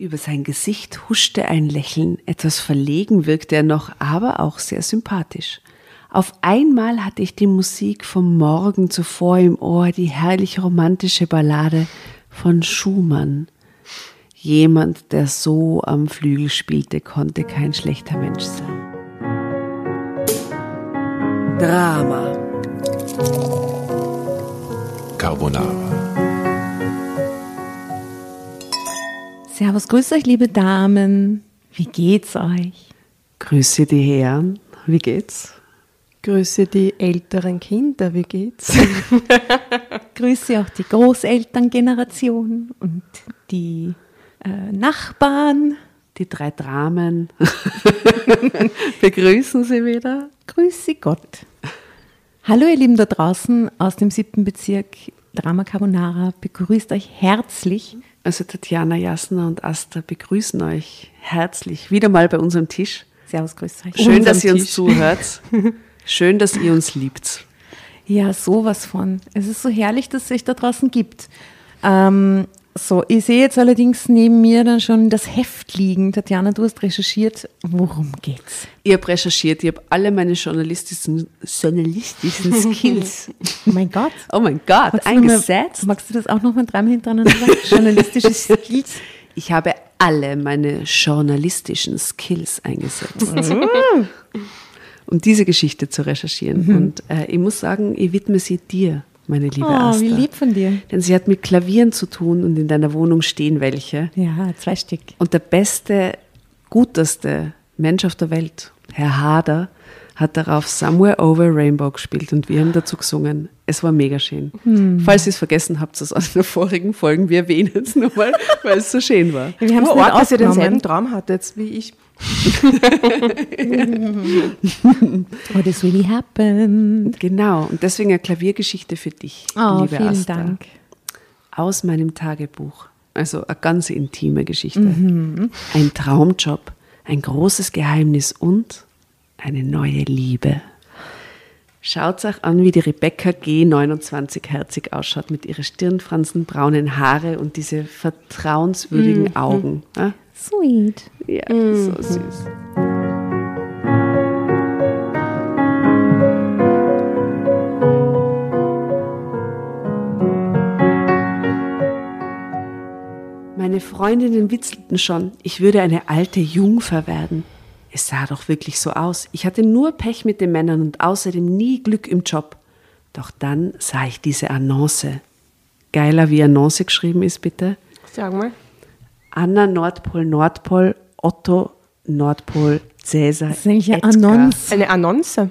Über sein Gesicht huschte ein Lächeln, etwas verlegen wirkte er noch, aber auch sehr sympathisch. Auf einmal hatte ich die Musik vom Morgen zuvor im Ohr, die herrlich romantische Ballade von Schumann. Jemand, der so am Flügel spielte, konnte kein schlechter Mensch sein. Drama. Carbonara. Servus, grüß euch, liebe Damen. Wie geht's euch? Grüße die Herren. Wie geht's? Grüße die älteren Kinder, wie geht's? Grüße auch die Großelterngeneration und die äh, Nachbarn. Die drei Dramen. Begrüßen Sie wieder. Grüße Gott. Hallo ihr Lieben da draußen aus dem siebten Bezirk. Drama Carbonara begrüßt euch herzlich. Also Tatjana, Jasna und Asta begrüßen euch herzlich wieder mal bei unserem Tisch. Servus, grüß euch. Schön, dass ihr Tisch. uns zuhört. Schön, dass ihr uns liebt. Ja, sowas von. Es ist so herrlich, dass es euch da draußen gibt. Ähm, so, ich sehe jetzt allerdings neben mir dann schon das Heft liegen. Tatjana, du hast recherchiert. Worum geht's? Ich habe recherchiert, ich habe alle meine journalistischen, journalistischen Skills, Oh mein Gott. oh mein Gott, Magst du noch mal- eingesetzt. Magst du das auch noch mal dreimal hintereinander sagen? Journalistische Skills. Ich habe alle meine journalistischen Skills eingesetzt, um diese Geschichte zu recherchieren. Und äh, ich muss sagen, ich widme sie dir, meine liebe Oh, Asta. wie lieb von dir. Denn sie hat mit Klavieren zu tun und in deiner Wohnung stehen welche. Ja, zwei Stück. Und der beste, guteste Mensch auf der Welt, Herr Hader, hat darauf Somewhere Over Rainbow gespielt und wir haben dazu gesungen. Es war mega schön. Falls ihr es vergessen habt, aus einer der vorigen Folgen, wir erwähnen es nochmal, weil es so schön war. Wir haben es arg, dass ihr denselben Traum hattet wie ich. What has really happened? Genau, und deswegen eine Klaviergeschichte für dich, Oh, liebe vielen Asta. Dank. Aus meinem Tagebuch. Also eine ganz intime Geschichte. Ein Traumjob, ein großes Geheimnis und eine neue Liebe. Schaut euch an, wie die Rebecca G. 29 herzig ausschaut mit ihren Stirnfransen, braunen Haare und diese vertrauenswürdigen Augen. Ah, Sweet. Ja, so süß. Meine Freundinnen witzelten schon, ich würde eine alte Jungfer werden. Es sah doch wirklich so aus. Ich hatte nur Pech mit den Männern und außerdem nie Glück im Job. Doch dann sah ich diese Annonce. Geiler wie Annonce geschrieben ist, bitte. Sag mal. Anna Nordpol Nordpol Otto Nordpol Cäsar. Das ist eigentlich eine. Annonce. Eine Annonce.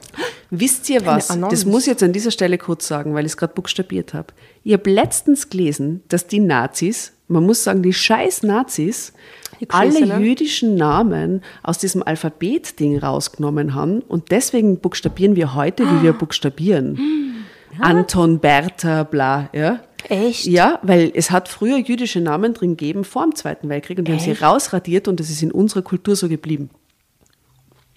Wisst ihr was? Annonce. Das muss ich jetzt an dieser Stelle kurz sagen, weil ich es gerade buchstabiert habe. Ich habe letztens gelesen, dass die Nazis, man muss sagen, die scheiß Nazis, Die alle Beschissene. jüdischen Namen aus diesem Alphabet-Ding rausgenommen haben und deswegen buchstabieren wir heute, wie wir buchstabieren. Anton, Bertha, bla, ja. Echt? Ja, weil es hat früher jüdische Namen drin gegeben vor dem Zweiten Weltkrieg und die haben sie rausradiert und das ist in unserer Kultur so geblieben.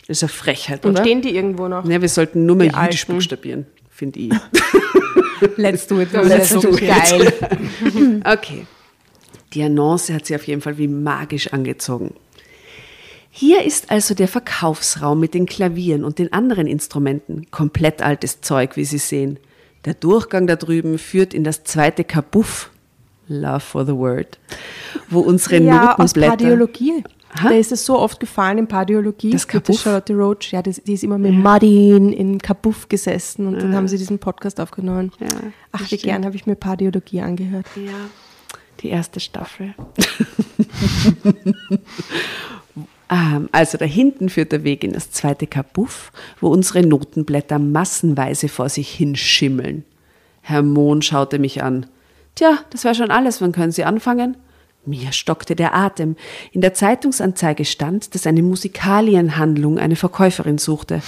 Das ist eine Frechheit, Und oder? stehen die irgendwo noch? Ja, wir sollten nur mehr Die jüdisch Alten. buchstabieren, finde ich. Let's do it. Das ist so geil. Okay. Die Annonce hat sie auf jeden Fall wie magisch angezogen. Hier ist also der Verkaufsraum mit den Klavieren und den anderen Instrumenten. Komplett altes Zeug, wie Sie sehen. Der Durchgang da drüben führt in das zweite Kabuff. Love for the word. Wo unsere Ja, aus Notenblätter. Pardiologie. Ha? Da ist es so oft gefallen in Pardiologie. Das Kabuff? Charlotte Roach. Ja, das, die ist immer mit Martin in Kabuff gesessen und dann haben sie diesen Podcast aufgenommen. Ja, Ach, wie gern habe ich mir Pardiologie angehört. Ja, die erste Staffel. Ähm, also da hinten führt der Weg in das zweite Kabuff, wo unsere Notenblätter massenweise vor sich hinschimmeln. Herr Mohn schaute mich an. Tja, das wäre schon alles, wann können Sie anfangen? Mir stockte der Atem. In der Zeitungsanzeige stand, dass eine Musikalienhandlung eine Verkäuferin suchte.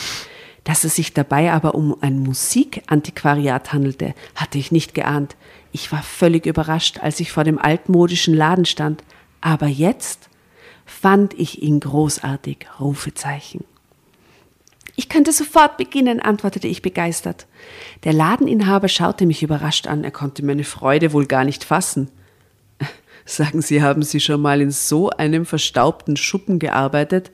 Dass es sich dabei aber um ein Musikantiquariat handelte, hatte ich nicht geahnt. Ich war völlig überrascht, als ich vor dem altmodischen Laden stand. Aber jetzt fand ich ihn großartig. Rufezeichen. Ich könnte sofort beginnen, antwortete ich begeistert. Der Ladeninhaber schaute mich überrascht an. Er konnte meine Freude wohl gar nicht fassen. Sagen Sie, haben Sie schon mal in so einem verstaubten Schuppen gearbeitet?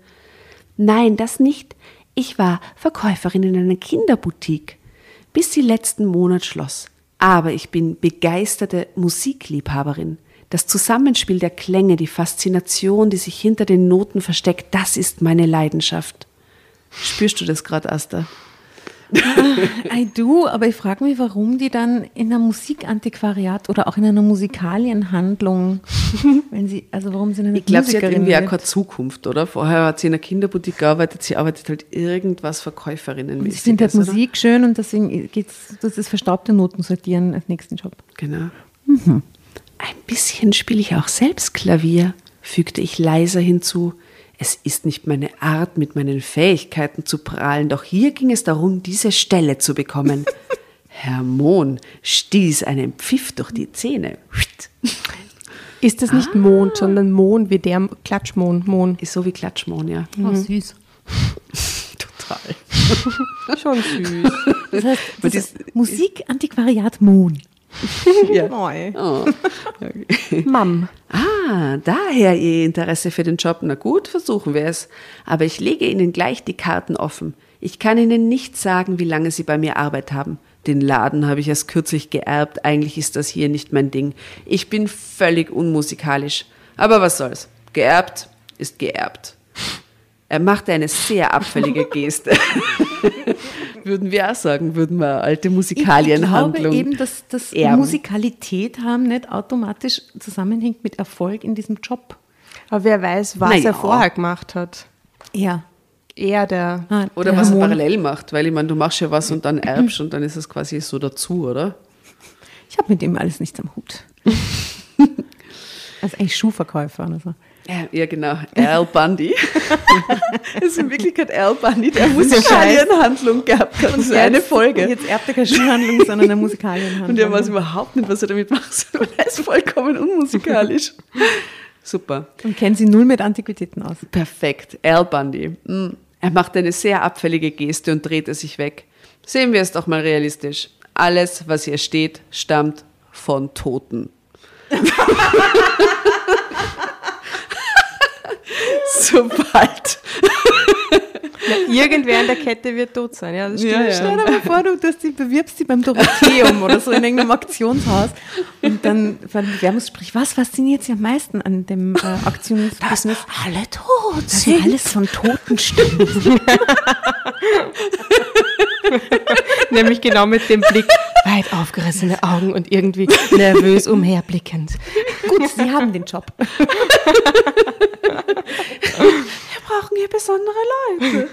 Nein, das nicht. Ich war Verkäuferin in einer Kinderboutique, bis sie letzten Monat schloss. Aber ich bin begeisterte Musikliebhaberin. Das Zusammenspiel der Klänge, die Faszination, die sich hinter den Noten versteckt, das ist meine Leidenschaft. Spürst du das gerade, Asta? I do, aber ich frage mich, warum die dann in einer Musikantiquariat oder auch in einer Musikalienhandlung, wenn sie, also warum sie eine Ich glaube, sie hat irgendwie auch keine Zukunft, oder? Vorher hat sie in einer Kinderboutique gearbeitet, sie arbeitet halt irgendwas Verkäuferinnen. Ich finde halt Musik schön und deswegen geht's, das ist verstaubte Noten sortieren als nächsten Job. Genau. Ein bisschen spiele ich auch selbst Klavier, fügte ich leiser hinzu. Es ist nicht meine Art, mit meinen Fähigkeiten zu prahlen, doch hier ging es darum, diese Stelle zu bekommen. Herr Mohn stieß einen Pfiff durch die Zähne. Ist das nicht Mond, sondern Mond wie der Klatschmond. Mond. Ist so wie Klatschmohn, ja. Oh, süß. Total. Schon süß. Das heißt, das ist Musikantiquariat Mohn. Ja. Neu. Oh. Mam. Ah, daher Ihr Interesse für den Job. Na gut, versuchen wir es. Aber ich lege Ihnen gleich die Karten offen. Ich kann Ihnen nicht sagen, wie lange Sie bei mir Arbeit haben. Den Laden habe ich erst kürzlich geerbt. Eigentlich ist das hier nicht mein Ding. Ich bin völlig unmusikalisch. Aber was soll's. Geerbt ist geerbt. Er machte eine sehr abfällige Geste. würden wir auch sagen, würden wir alte Ich Musikalienhandlung. glaube eben, dass, dass erben. Musikalität haben nicht automatisch zusammenhängt mit Erfolg in diesem Job. Aber wer weiß, was Na ja. er vorher gemacht hat. Ja. Er, der. Ah, Oder der was er Hormon- parallel macht, weil ich meine, du machst ja was und dann erbst und dann ist es quasi so dazu, oder? Ich habe mit dem alles nichts am Hut. Also eigentlich Schuhverkäufer oder so. Ja, ja genau. Al Bundy. das ist in Wirklichkeit Al Bundy, der Musikalienhandlung gehabt hat. Das ist eine Folge. Jetzt erbt er keine Schuhhandlung, sondern eine Musikalienhandlung. Und er weiß überhaupt nicht, was er damit machen soll. Er ist vollkommen unmusikalisch. Super. Und kennen sie null mit Antiquitäten aus. Perfekt. Al Bundy. Mm. Er macht eine sehr abfällige Geste und drehte sich weg. Sehen wir es doch mal realistisch. Alles, was hier steht, stammt von Toten. Sobald. Irgendwer in der Kette wird tot sein. Ja, das stimmt. Ja, ja. Stell dir mal vor, du dass die bewirbst dich beim Dorotheum oder so in irgendeinem Auktionshaus und dann beim Bewerbungsgespräch, was fasziniert Sie am meisten an dem äh, Auktionsbusiness? Alle tot Dass sie alles von Toten stimmt. Nämlich genau mit dem Blick, weit aufgerissene Augen und irgendwie nervös umherblickend. Gut, Sie haben den Job. Wir brauchen hier besondere Leute.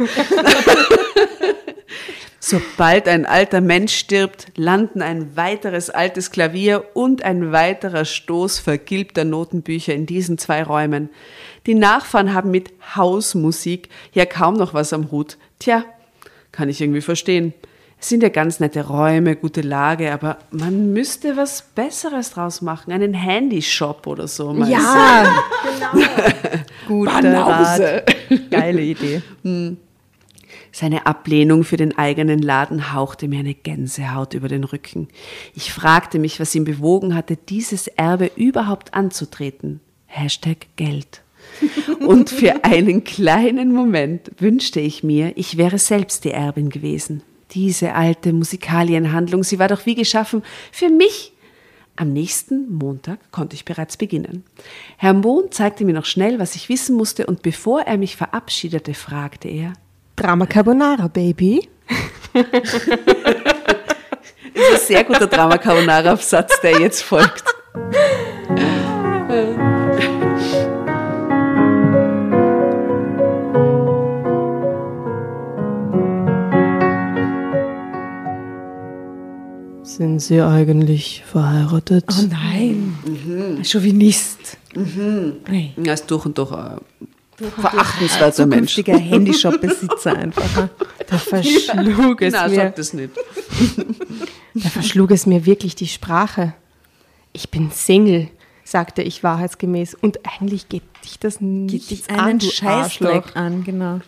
Sobald ein alter Mensch stirbt, landen ein weiteres altes Klavier und ein weiterer Stoß vergilbter Notenbücher in diesen zwei Räumen. Die Nachfahren haben mit Hausmusik ja kaum noch was am Hut. Tja, kann ich irgendwie verstehen. Es sind ja ganz nette Räume, gute Lage, aber man müsste was Besseres draus machen. Einen Handyshop oder so. meinst du? Ja, Guter Banause. Rat. Geile Idee. Seine Ablehnung für den eigenen Laden hauchte mir eine Gänsehaut über den Rücken. Ich fragte mich, was ihn bewogen hatte, dieses Erbe überhaupt anzutreten. Hashtag Geld. Und für einen kleinen Moment wünschte ich mir, ich wäre selbst die Erbin gewesen. Diese alte Musikalienhandlung, sie war doch wie geschaffen für mich. Am nächsten Montag konnte ich bereits beginnen. Herr Mohn zeigte mir noch schnell, was ich wissen musste, und bevor er mich verabschiedete, fragte er, Drama Carbonara, Baby. ist ein sehr guter Drama Carbonara Absatz, der jetzt folgt. Sind Sie eigentlich verheiratet? Oh nein. Chauvinist. Nee. Er ist durch und durch ein verachtenswerter Mensch. Zukünftiger Handyshop-Besitzer einfach. Da verschlug es Nein, mir. sag das nicht. Da verschlug es mir wirklich die Sprache. Ich bin Single, sagte ich wahrheitsgemäß. Und eigentlich geht dich das nicht Geht an, einen du Scheißdreck an, genau.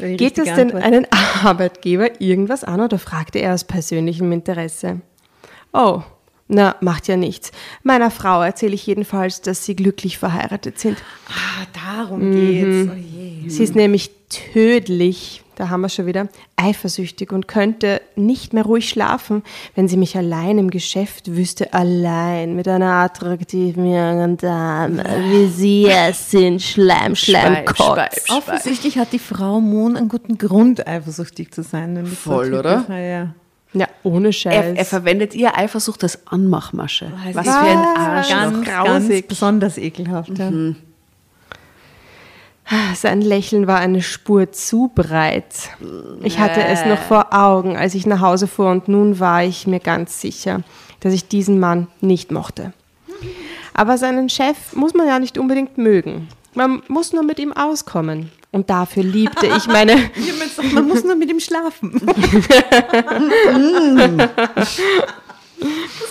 Geht es denn Antwort. einen Arbeitgeber irgendwas an oder fragte er aus persönlichem Interesse? Oh, Na, macht ja nichts. Meiner Frau erzähle ich jedenfalls, dass sie glücklich verheiratet sind. Ah, darum geht's. Oh. Sie ist nämlich tödlich, da haben wir schon wieder, eifersüchtig und könnte nicht mehr ruhig schlafen, wenn sie mich allein im Geschäft wüsste, allein mit einer attraktiven jungen Dame, wie sie es sind, Schleim, Schleim, Kotz. Speib, Speib. Offensichtlich hat die Frau Mohn einen guten Grund, eifersüchtig zu sein. Voll, oder? Ja, ja. Ja, ohne Scheiß. Er, er verwendet ihr Eifersucht als Anmachmasche. Was Was für ein? Arschloch. Ganz, ganz grausig. besonders ekelhaft. Ja. Sein Lächeln war eine Spur zu breit. Ich hatte es noch vor Augen, als ich nach Hause fuhr, und nun war ich mir ganz sicher, dass ich diesen Mann nicht mochte. Aber seinen Chef muss man ja nicht unbedingt mögen. Man muss nur mit ihm auskommen. Und dafür liebte ich meine. Man muss nur mit ihm schlafen.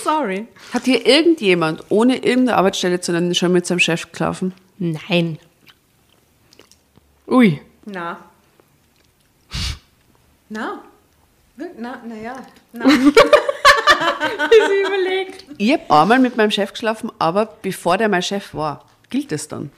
Sorry. Hat hier irgendjemand, ohne irgendeine Arbeitsstelle zu nennen, schon mit seinem Chef gelaufen? Nein. Ui. Na. Na? Na, na ja. Na. Ich habe einmal mit meinem Chef geschlafen, aber bevor der mein Chef war. Gilt das dann?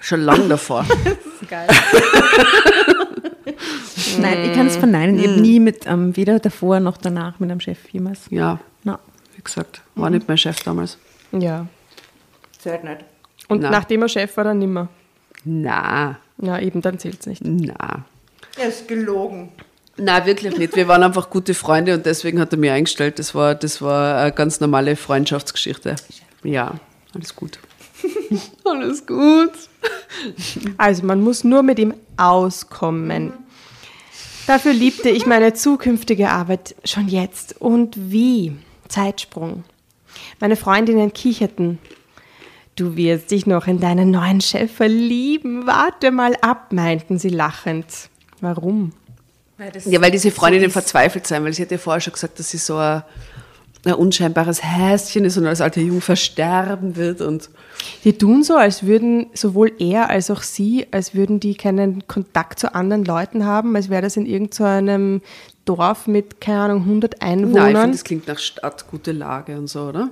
Schon lange davor. Geil. Nein, ich kann es verneinen. Ich habe nie mit, ähm, weder davor noch danach mit einem Chef jemals. Ja, Na, wie gesagt, war nicht mein Chef damals. Ja. zählt nicht. Und Na. nachdem er Chef war, dann nimmer. Na, Ja, eben, dann zählt's nicht. na. Er ist gelogen. Na, wirklich nicht. Wir waren einfach gute Freunde und deswegen hat er mich eingestellt. Das war, das war eine ganz normale Freundschaftsgeschichte. Ja, alles gut. alles gut. Also man muss nur mit ihm auskommen. Dafür liebte ich meine zukünftige Arbeit schon jetzt. Und wie? Zeitsprung. Meine Freundinnen kicherten. Du wirst dich noch in deinen neuen Chef verlieben. Warte mal ab, meinten sie lachend. Warum? Ja, weil diese Freundinnen verzweifelt sein, weil sie hat ja vorher schon gesagt, dass sie so ein, ein unscheinbares Häschen ist und als alte Jungfer sterben wird und Die tun so, als würden sowohl er als auch sie, als würden die keinen Kontakt zu anderen Leuten haben, als wäre das in irgendeinem Dorf mit, keine Ahnung, 100 Nein, ich Einwohnern. finde, das klingt nach Stadt, gute Lage und so, oder?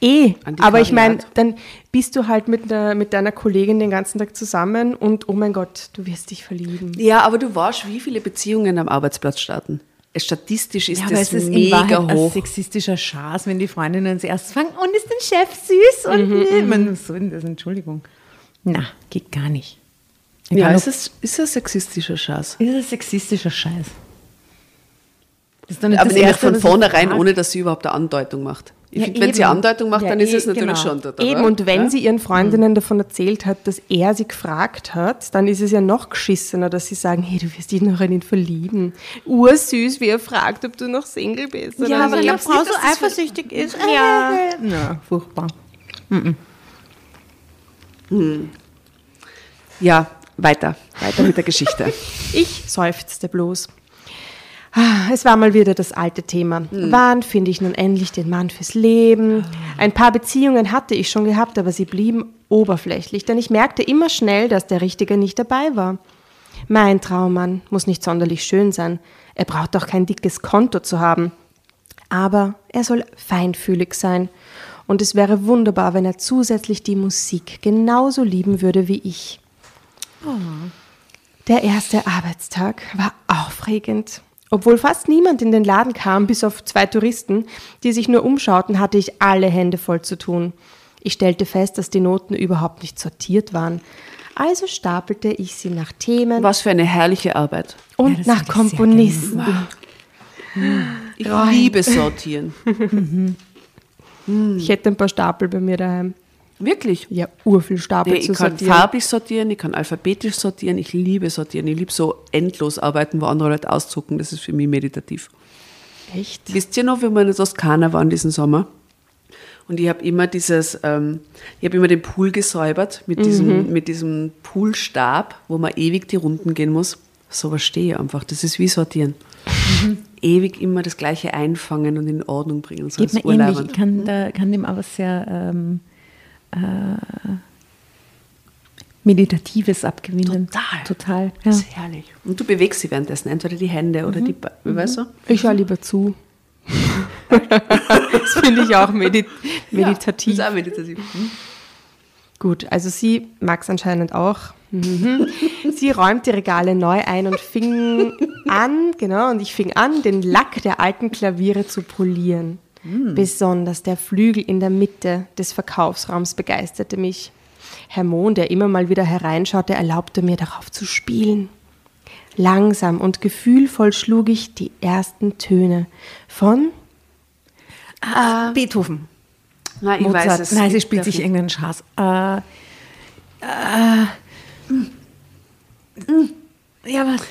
Eh, aber ich meine, dann bist du halt mit, der, mit deiner Kollegin den ganzen Tag zusammen und oh mein Gott, du wirst dich verlieben. Ja, aber du weißt, wie viele Beziehungen am Arbeitsplatz starten. Es- Statistisch ist Ja, das es ist in mega ein hoch. sexistischer Schaß, wenn die Freundinnen zuerst fangen, und ist dein Chef süß? Und Mhm, man, denn das? Entschuldigung. Na, geht gar nicht. Ja, Egal, ist es ist ein sexistischer ob- ist ein sexistischer Scheiß. Das ist doch nicht Aber das nicht Erste, von vornherein, ohne dass sie überhaupt eine Andeutung macht. Ich Ja, finde, wenn sie. Andeutung macht, Ja, dann ist eh, es natürlich genau. schon dort. Eben, und wenn Ja? sie ihren Freundinnen davon erzählt hat, dass er sie gefragt hat, dann ist es ja noch geschissener, dass sie sagen, hey, du wirst dich noch in ihn verlieben. Ursüß, wie er fragt, ob du noch Single bist. Ja, aber wenn eine Frau so eifersüchtig ist. Ja. Na, furchtbar. Ja, weiter. Weiter mit der Geschichte. Ich seufzte bloß. Ah, Es war mal wieder das alte Thema. Wann finde ich nun endlich den Mann fürs Leben? Ein paar Beziehungen hatte ich schon gehabt, aber sie blieben oberflächlich, denn ich merkte immer schnell, dass der Richtige nicht dabei war. Mein Traummann muss nicht sonderlich schön sein. Er braucht auch kein dickes Konto zu haben. Aber er soll feinfühlig sein. Und es wäre wunderbar, wenn er zusätzlich die Musik genauso lieben würde wie ich. Der erste Arbeitstag war aufregend. Obwohl fast niemand in den Laden kam, bis auf zwei Touristen, die sich nur umschauten, hatte ich alle Hände voll zu tun. Ich stellte fest, dass die Noten überhaupt nicht sortiert waren. Also stapelte ich sie nach Themen Was für eine herrliche Arbeit. und das nach ich Komponisten. Ich liebe Sortieren. Ich hätte ein paar Stapel bei mir daheim. Wirklich. Ja, urviel Stapel Ja, zu ich kann sortieren. farblich sortieren, ich kann alphabetisch sortieren, ich liebe sortieren. Ich liebe so endlos arbeiten, wo andere Leute auszucken. Das ist für mich meditativ. Echt? Wisst ihr noch, wie wir in der Toskana waren diesen Sommer? Und ich habe immer dieses, ähm, ich habe immer den Pool gesäubert mit diesem, mit diesem Poolstab, wo man ewig die Runden gehen muss. So was stehe ich einfach. Das ist wie sortieren. Ewig immer das Gleiche einfangen und in Ordnung bringen. So Geht mir ähnlich. Ich kann, da, kann dem aber sehr ähm, äh, Meditatives abgewinnen. Total. Total. Ja. Das ist herrlich. Und du bewegst sie währenddessen, entweder die Hände oder die, Be weißt du? Ich schaue lieber zu. das finde ich auch medit meditativ. Ja, das ist auch meditativ. Hm? Gut, also sie mag es anscheinend auch. Mhm. sie räumt die Regale neu ein und fing an, genau, und ich fing an, den Lack der alten Klaviere zu polieren. Besonders der Flügel in der Mitte des Verkaufsraums begeisterte mich. Herr Mohn, der immer mal wieder hereinschaute, erlaubte mir darauf zu spielen. Langsam und gefühlvoll schlug ich die ersten Töne von Beethoven. Nein, ich Mozart. weiß es. Nein, sie spielt sich irgendeinen Schaß. Äh, äh, ja, was?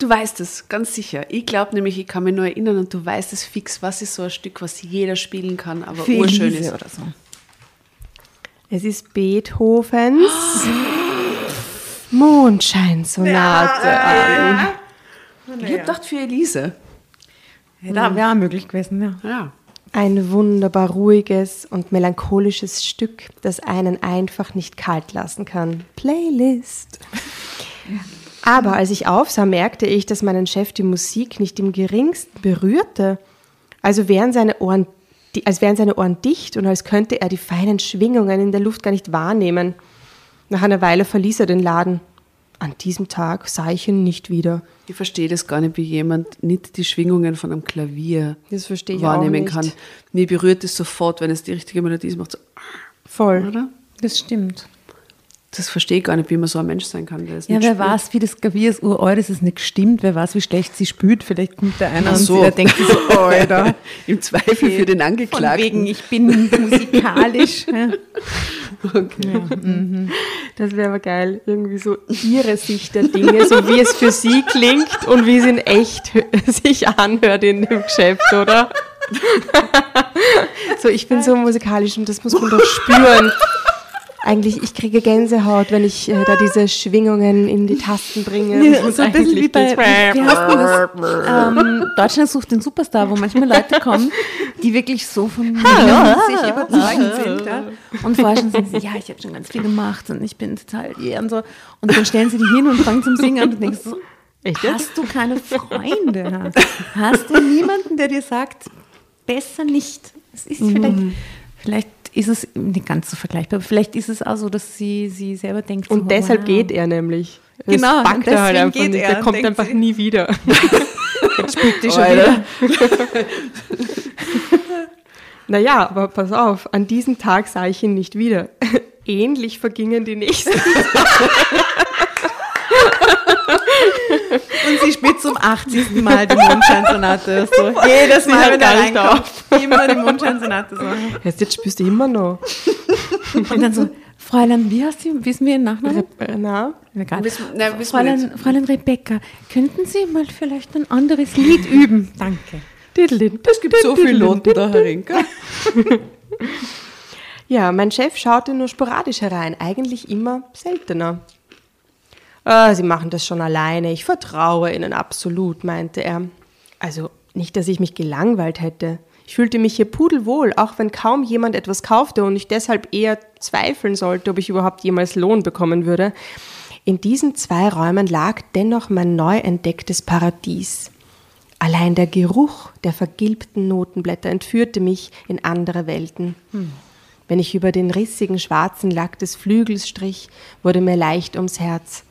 Du weißt es, ganz sicher. Ich glaube nämlich, ich kann mich nur erinnern und du weißt es fix, was ist so ein Stück, was jeder spielen kann, aber Für urschön Elise ist. oder so. Es ist Beethovens Mondscheinsonate. Ich habe gedacht für Elise. Ja, da wäre möglich gewesen, ja. Ja. Ein wunderbar ruhiges und melancholisches Stück, das einen einfach nicht kalt lassen kann. Playlist. Aber als ich aufsah, merkte ich, dass meinen Chef die Musik nicht im geringsten berührte. Also wären seine Ohren, als wären seine Ohren dicht und als könnte er die feinen Schwingungen in der Luft gar nicht wahrnehmen. Nach einer Weile verließ er den Laden. An diesem Tag sah ich ihn nicht wieder. Ich verstehe das gar nicht, wie jemand nicht die Schwingungen von einem Klavier Das verstehe ich wahrnehmen auch nicht. kann. Mir berührt es sofort, wenn es die richtige Melodie ist, macht so, Voll. oder? Das stimmt. Das verstehe ich gar nicht, wie man so ein Mensch sein kann, der es Ja, wer spürt. weiß, wie das Klavier ist uralt, dass es nicht stimmt. Wer weiß, wie schlecht sie spielt. Vielleicht kommt da einer und so. sie, der denkt so, Alter. Im Zweifel für den Von Angeklagten. wegen, ich bin musikalisch. ja. Das wäre aber geil. Irgendwie so ihre Sicht der Dinge, so wie es für sie klingt und wie es in echt sich anhört in dem Geschäft, oder? so, ich bin so musikalisch und das muss man doch spüren. Eigentlich, ich kriege Gänsehaut, wenn ich äh, da diese Schwingungen in die Tasten bringe. Ja, Und so ein bisschen wie bei wie? Ähm, Deutschland sucht den Superstar, wo manchmal Leute kommen, die wirklich so von sich überzeugend sind. Ja? Und vorher schon sagen sie, ja, ich habe schon ganz viel gemacht und ich bin total yeah und so. Und dann stellen sie die hin und fangen zum Singen an und denkst so, Echt hast du keine Freunde? Hast du niemanden, der dir sagt, besser nicht? Es ist vielleicht, vielleicht ist es nicht ganz so vergleichbar, aber vielleicht ist es auch so, dass sie, sie selber denkt, so, Und deshalb wow. geht er nämlich. Das Genau, packt er halt einfach geht nicht. er Der kommt einfach sich- nie wieder. Jetzt spielt die schon wieder. Naja, aber pass auf, an diesem Tag sah ich ihn nicht wieder. Ähnlich vergingen die nächsten. Und sie spielt zum 80. Mal die Mondscheinsonate. So. Jedes Sie Mal, hört wenn er reinkommt, immer die Mondscheinsonate. So. Jetzt, jetzt spürst du immer noch. Und dann so, Fräulein, wie heißt sie? Wissen wir ihren Nachnamen? Na? Egal. Wissen- nein, wissen wir Fräulein, Fräulein Rebecca, könnten Sie mal vielleicht ein anderes Lied üben? Danke. Es gibt so viele Noten da herin. Ja, mein Chef schaute nur sporadisch herein, eigentlich immer seltener. Ah, Sie machen das schon alleine, ich vertraue Ihnen absolut, meinte er. Also nicht, dass ich mich gelangweilt hätte. Ich fühlte mich hier pudelwohl, auch wenn kaum jemand etwas kaufte und ich deshalb eher zweifeln sollte, ob ich überhaupt jemals Lohn bekommen würde. In diesen zwei Räumen lag dennoch mein neu entdecktes Paradies. Allein der Geruch der vergilbten Notenblätter entführte mich in andere Welten. Wenn ich über den rissigen schwarzen Lack des Flügels strich, wurde mir leicht ums Herz.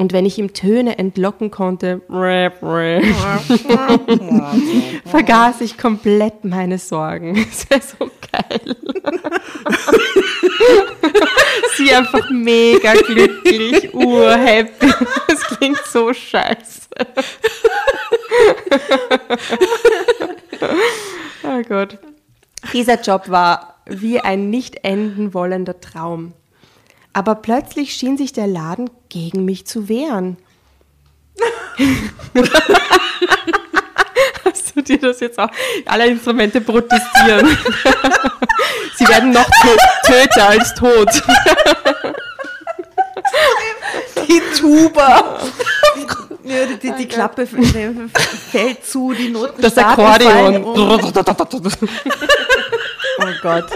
Und wenn ich ihm Töne entlocken konnte, vergaß ich komplett meine Sorgen. Das wäre so geil. Sie einfach mega glücklich, urhappy. Das klingt so scheiße. Oh Gott. Dieser Job war wie ein nicht enden wollender Traum. Aber plötzlich schien sich der Laden gegen mich zu wehren. Hast du dir das jetzt auch? Alle Instrumente protestieren. Sie werden noch tö töter als tot. Die Tuba. Ja, die, die, die Klappe fällt zu, die Noten Das Akkordeon. um. Oh Gott.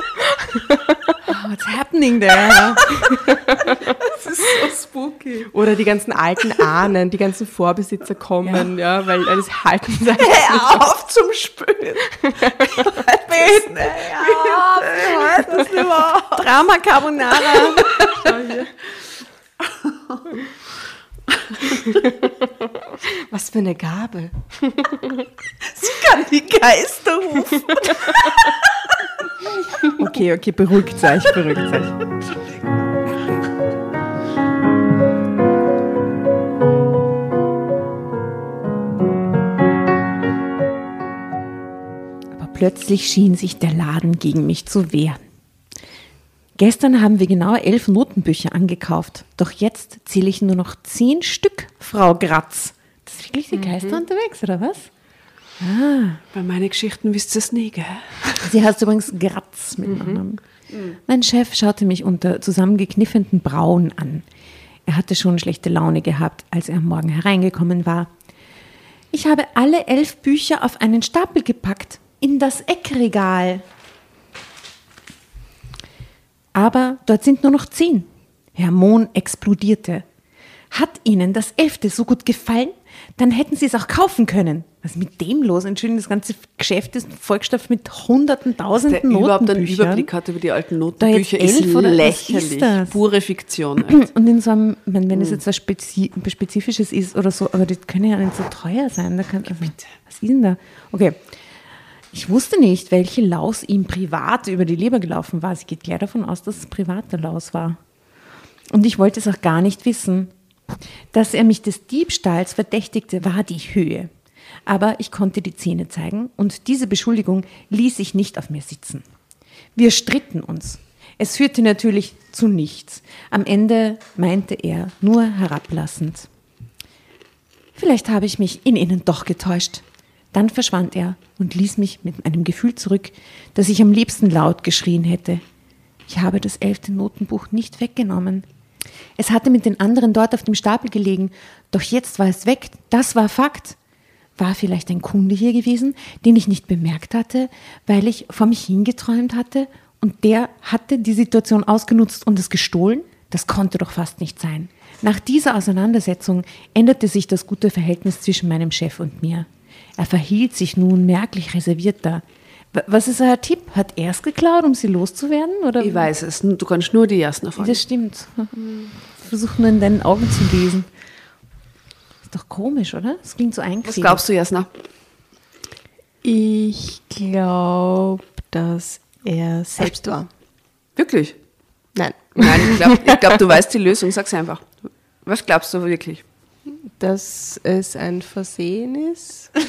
What's happening there? Das ist so spooky. Oder die ganzen alten Ahnen, die ganzen Vorbesitzer kommen, ja, weil das halten sie einfach Hör auf zum Spülen. Bitte. Ja, das überhaupt. Drama Carbonara. Was für eine Gabe. Sie kann die Geister rufen. Okay, okay, beruhigt euch, beruhigt euch. Aber plötzlich schien sich der Laden gegen mich zu wehren. Gestern haben wir genau elf Notenbücher angekauft. Doch jetzt zähle ich nur noch zehn Stück, Frau Gratz. Das ist wirklich die Geister unterwegs, oder was? Bei meinen Geschichten wisst ihr es nie, gell? Sie heißt übrigens Gratz mit Nachnamen. Mein Chef schaute mich unter zusammengekniffenen Brauen an. Er hatte schon schlechte Laune gehabt, als er am Morgen hereingekommen war. Ich habe alle elf Bücher auf einen Stapel gepackt, in das Eckregal. Aber dort sind nur noch zehn. Herr Mohn explodierte. Hat Ihnen das elfte so gut gefallen? Dann hätten Sie es auch kaufen können. Was ist mit dem los? Entschuldigung, das ganze Geschäft ist vollgestopft mit hunderten, Der tausenden überhaupt einen Notenbüchern. Überblick hat über die alten Notenbücher ist lächerlich. ist das? Pure Fiktion. echt. Und in so einem, wenn, wenn es jetzt was Spezi Spezifisches ist oder so, aber die können ja nicht so teuer sein. Da kann, also, was ist denn da? Okay. Ich wusste nicht, welche Laus ihm privat über die Leber gelaufen war. Sie geht gleich davon aus, dass es private Laus war. Und ich wollte es auch gar nicht wissen. Dass er mich des Diebstahls verdächtigte, war die Höhe. Aber ich konnte die Zähne zeigen und diese Beschuldigung ließ sich nicht auf mir sitzen. Wir stritten uns. Es führte natürlich zu nichts. Am Ende meinte er nur herablassend. Vielleicht habe ich mich in Ihnen doch getäuscht. Dann verschwand er und ließ mich mit einem Gefühl zurück, dass ich am liebsten laut geschrien hätte. Ich habe das elfte Notenbuch nicht weggenommen. Es hatte mit den anderen dort auf dem Stapel gelegen, doch jetzt war es weg. Das war Fakt. War vielleicht ein Kunde hier gewesen, den ich nicht bemerkt hatte, weil ich vor mich hingeträumt hatte und der hatte die Situation ausgenutzt und es gestohlen? Das konnte doch fast nicht sein. Nach dieser Auseinandersetzung änderte sich das gute Verhältnis zwischen meinem Chef und mir. Er verhielt sich nun merklich reservierter. Was ist euer Tipp? Hat er es geklaut, um sie loszuwerden? Oder? Ich weiß es. Du kannst nur die ersten erfahren. Das stimmt. Ich versuche nur in deinen Augen zu lesen. Ist doch komisch, oder? Das klingt so Was eingefädelt. glaubst du, Jasna? Ich glaube, dass er selbst war. Wirklich? Nein, Nein, ich glaube, ich glaub, du weißt die Lösung. Sag's einfach. Was glaubst du wirklich? Dass es ein Versehen ist.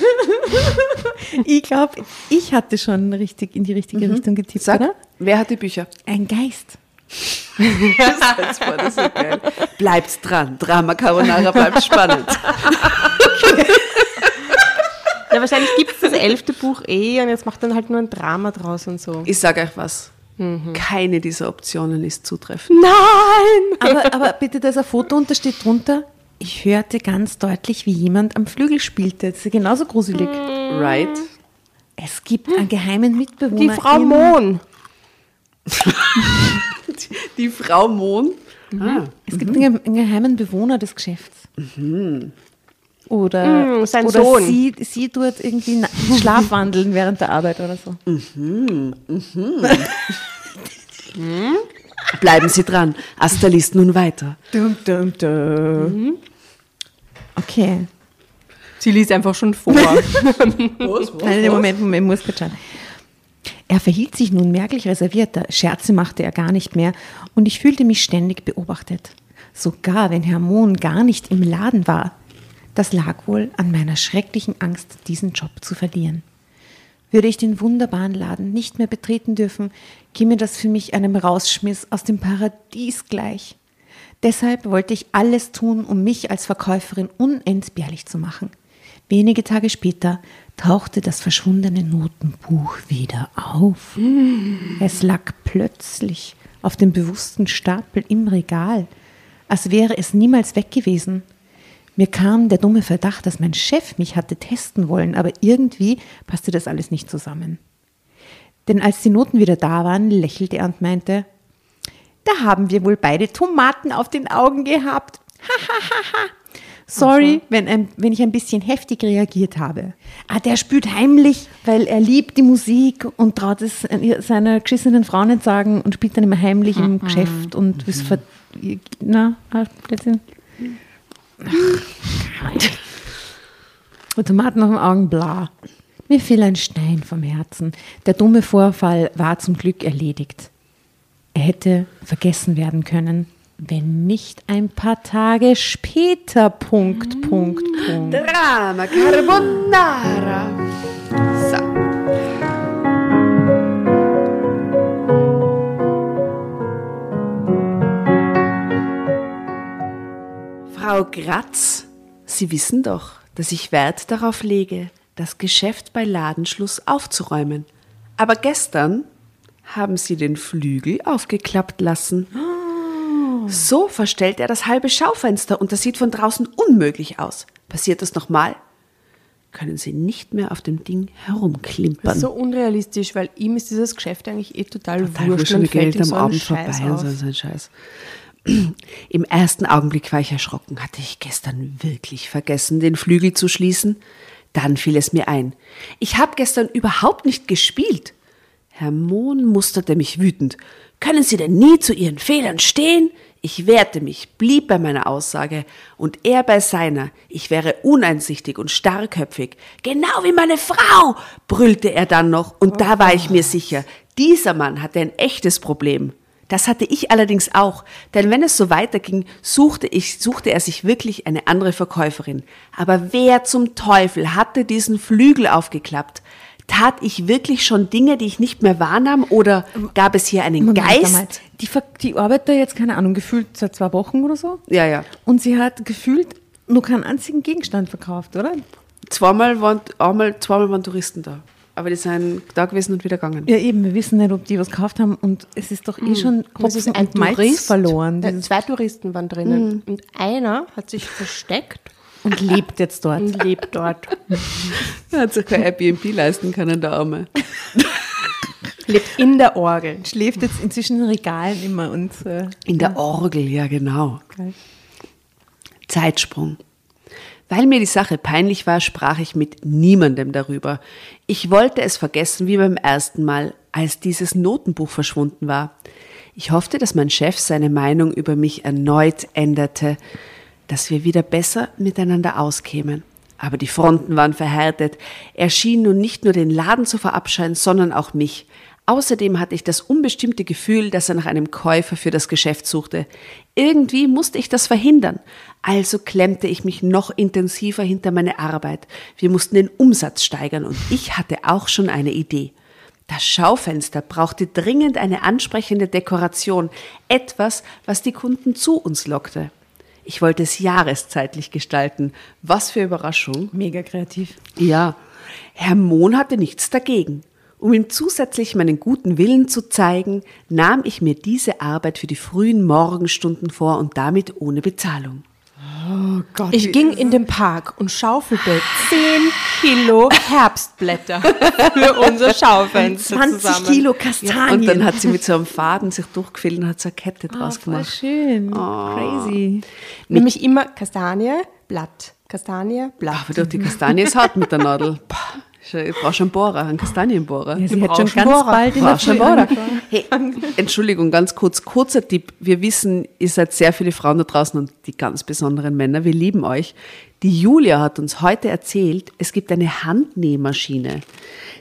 Ich glaube, ich hatte schon richtig in die richtige Richtung getippt, Sag, oder? wer hat die Bücher? Ein Geist. Das war das so geil. Bleibt dran. Drama Carbonara bleibt spannend. Ja, wahrscheinlich gibt es das elfte Buch eh und jetzt macht dann halt nur ein Drama draus und so. Ich sage euch was. Keine dieser Optionen ist zutreffend. Nein! Aber, aber bitte, da ist ein Foto und da steht drunter, ich hörte ganz deutlich, wie jemand am Flügel spielte. Das ist genauso gruselig. Right? Es gibt einen geheimen Mitbewohner. Die Frau Mohn. Die Frau Mohn. Ah, Es gibt einen, einen geheimen Bewohner des Geschäfts. Oder, Mm, sein oder Sohn. Sie, sie dort irgendwie schlafwandeln während der Arbeit oder so. bleiben Sie dran. Asta liest nun weiter. Dum, dum, dum. Okay. Sie liest einfach schon vor. Nein, Moment, Moment, muss kurz schauen. Er verhielt sich nun merklich reservierter, Scherze machte er gar nicht mehr und ich fühlte mich ständig beobachtet. Sogar wenn Herr Mohn gar nicht im Laden war. Das lag wohl an meiner schrecklichen Angst, diesen Job zu verlieren. Würde ich den wunderbaren Laden nicht mehr betreten dürfen, käme das für mich einem Rausschmiss aus dem Paradies gleich. Deshalb wollte ich alles tun, um mich als Verkäuferin unentbehrlich zu machen. Wenige Tage später tauchte das verschwundene Notenbuch wieder auf. Es lag plötzlich auf dem bewussten Stapel im Regal, als wäre es niemals weg gewesen. Mir kam der dumme Verdacht, dass mein Chef mich hatte testen wollen, aber irgendwie passte das alles nicht zusammen. Denn als die Noten wieder da waren, lächelte er und meinte, da haben wir wohl beide Tomaten auf den Augen gehabt. Sorry, wenn, ein, wenn ich ein bisschen heftig reagiert habe. Ah, der spürt heimlich, weil er liebt die Musik und traut es seiner geschissenen Frau nicht sagen und spielt dann immer heimlich im Geschäft und ist ver na, Blödsinn. Und Tomaten auf den Augen, bla. Mir fiel ein Stein vom Herzen. Der dumme Vorfall war zum Glück erledigt. Er hätte vergessen werden können, wenn nicht ein paar Tage später. Punkt, Punkt, Punkt. Drama Carbonara. Frau Gratz, Sie wissen doch, dass ich Wert darauf lege, das Geschäft bei Ladenschluss aufzuräumen. Aber gestern haben Sie den Flügel aufgeklappt lassen. So verstellt er das halbe Schaufenster und das sieht von draußen unmöglich aus. Passiert das nochmal, können Sie nicht mehr auf dem Ding Das herumklimpern. ist so unrealistisch, weil ihm ist dieses Geschäft eigentlich eh total, Total wurscht wurscht und und Geld am Abend Scheiß vorbei und auf. so, so ein Scheiß. Im ersten Augenblick war ich erschrocken. Hatte ich gestern wirklich vergessen, den Flügel zu schließen? Dann fiel es mir ein. Ich habe gestern überhaupt nicht gespielt. Herr Mohn musterte mich wütend. Können Sie denn nie zu Ihren Fehlern stehen? Ich wehrte mich, blieb bei meiner Aussage und er bei seiner. Ich wäre uneinsichtig und starrköpfig. Genau wie meine Frau, brüllte er dann noch, und da war ich mir sicher, dieser Mann hatte ein echtes Problem. Das hatte ich allerdings auch, denn wenn es so weiterging, suchte ich, suchte er sich wirklich eine andere Verkäuferin. Aber wer zum Teufel hatte diesen Flügel aufgeklappt? Tat ich wirklich schon Dinge, die ich nicht mehr wahrnahm, oder gab es hier einen Moment Geist? einmal. Die, die arbeitet jetzt, keine Ahnung, gefühlt seit zwei Wochen oder so. Ja, ja. Und sie hat gefühlt nur keinen einzigen Gegenstand verkauft, oder? Zweimal waren, einmal, zweimal waren Touristen da. Aber die sind da gewesen und wieder gegangen. Ja, eben, wir wissen nicht, ob die was gekauft haben und es ist doch eh schon Das ist Hopfen ein und Malz Tourist. verloren. Äh, Zwei Touristen waren drinnen und einer hat sich versteckt Und lebt jetzt dort. und lebt dort. Er hat sich kein Airbnb leisten können, der Arme. lebt in der Orgel. Schläft jetzt inzwischen in Regalen immer und äh, In der Orgel, ja genau. geil. Zeitsprung. Weil mir die Sache peinlich war, sprach ich mit niemandem darüber. Ich wollte es vergessen wie beim ersten Mal, als dieses Notenbuch verschwunden war. Ich hoffte, dass mein Chef seine Meinung über mich erneut änderte, dass wir wieder besser miteinander auskämen. Aber die Fronten waren verhärtet. Er schien nun nicht nur den Laden zu verabscheuen, sondern auch mich. Außerdem hatte ich das unbestimmte Gefühl, dass er nach einem Käufer für das Geschäft suchte. Irgendwie musste ich das verhindern. Also klemmte ich mich noch intensiver hinter meine Arbeit. Wir mussten den Umsatz steigern und ich hatte auch schon eine Idee. Das Schaufenster brauchte dringend eine ansprechende Dekoration, etwas, was die Kunden zu uns lockte. Ich wollte es jahreszeitlich gestalten. Was für Überraschung. Mega kreativ. Ja, Herr Mohn hatte nichts dagegen. Um ihm zusätzlich meinen guten Willen zu zeigen, nahm ich mir diese Arbeit für die frühen Morgenstunden vor und damit ohne Bezahlung. Ich ging in den Park und schaufelte 10 Kilo Herbstblätter für unser Schaufenster 20 zusammen. Kilo Und Kastanien. dann hat sie mit so einem Faden sich durchgefädelt und hat so eine Kette ah, draus voll gemacht. schön. Crazy. Nämlich immer Kastanie, Blatt. Kastanie, Blatt. Aber durch die Kastanie ist hart mit der Nadel. Pah, Ich brauche schon einen Bohrer, einen Kastanienbohrer. Ja, sie hat schon ganz Bohrer. bald in Früh Bohrer? Hey, Entschuldigung, ganz kurz, kurzer Tipp. Wir wissen, ihr seid sehr viele Frauen da draußen und die ganz besonderen Männer. Wir lieben euch. Die Julia hat uns heute erzählt, es gibt eine Handnähmaschine.